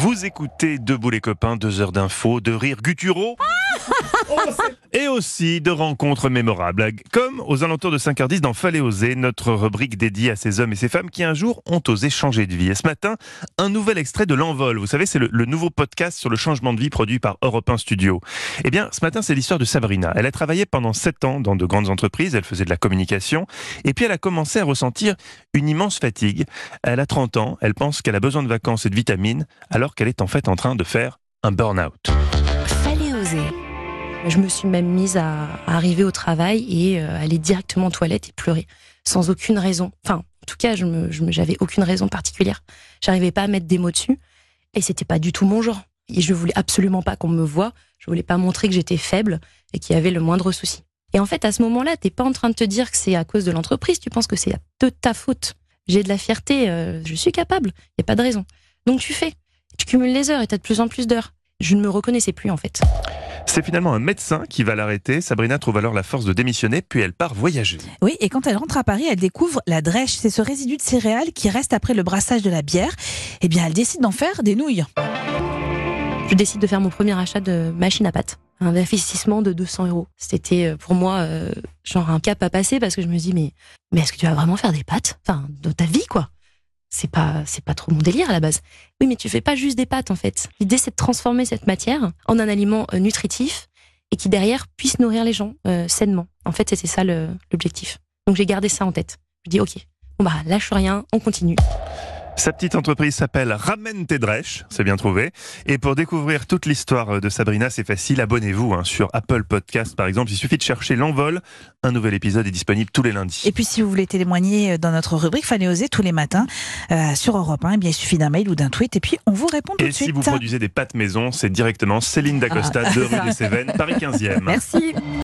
Vous écoutez Debout les copains, deux heures d'infos, de rires gutturaux et aussi de rencontres mémorables, comme aux alentours de 5h10 dans Fallait oser, notre rubrique dédiée à ces hommes et ces femmes qui un jour ont osé changer de vie. Et ce matin, un nouvel extrait de L'Envol. Vous savez, c'est le, nouveau podcast sur le changement de vie produit par Europe 1 Studio. Eh bien, ce matin, c'est l'histoire de Sabrina. Elle a travaillé pendant 7 ans dans de grandes entreprises, elle faisait de la communication, et puis elle a commencé à ressentir une immense fatigue. Elle a 30 ans, elle pense qu'elle a besoin de vacances et de vitamines, alors qu'elle est en fait en train de faire un burn-out. Je me suis même mise à, arriver au travail et euh, aller directement aux toilettes et pleurer sans aucune raison. Enfin, en tout cas, je me- j'avais aucune raison particulière. J'arrivais pas à mettre des mots dessus et c'était pas du tout mon genre. Et je voulais absolument pas qu'on me voie. Je voulais pas montrer que j'étais faible et qu'il y avait le moindre souci. Et en fait, à ce moment-là, t'es pas en train de te dire que c'est à cause de l'entreprise. Tu penses que c'est de ta faute. J'ai de la fierté. euh, je suis capable. Y a pas de raison. Donc tu fais. Tu cumules les heures et t'as de plus en plus d'heures. Je ne me reconnaissais plus en fait. C'est finalement un médecin qui va l'arrêter. Sabrina trouve alors la force de démissionner, puis elle part voyager. Oui, et quand elle rentre à Paris, elle découvre la drèche. C'est ce résidu de céréales qui reste après le brassage de la bière. Eh bien, elle décide d'en faire des nouilles. je décide de faire mon premier achat de machine à pâte. Un investissement de 200 euros. C'était euh, pour moi euh, genre un cap à passer parce que je me dis mais mais est-ce que tu vas vraiment faire des pâtes? Enfin, dans ta vie quoi. C'est pas c'est pas trop mon délire à la base. Oui, mais tu fais pas juste des pâtes en fait. L'idée c'est de transformer cette matière en un aliment euh, nutritif et qui derrière puisse nourrir les gens euh, sainement. En fait, c'était ça l'objectif. Donc j'ai gardé ça en tête. Je dis OK. Bon bah lâche rien, on continue. Sa petite entreprise s'appelle Ramène tes drèches, c'est bien trouvé. Et pour découvrir toute l'histoire de Sabrina, c'est facile, abonnez-vous hein, sur Apple Podcast par exemple. Il suffit de chercher L'Envol. Un nouvel épisode est disponible tous les lundis. Et puis, si vous voulez témoigner dans notre rubrique Fallait oser tous les matins euh, sur Europe 1, eh bien, il suffit d'un mail ou d'un tweet et puis on vous répond tout Et de si suite. vous produisez des pâtes maison, c'est directement Céline Dacosta, Ah. de rue des Cévennes, Paris 15e. Merci.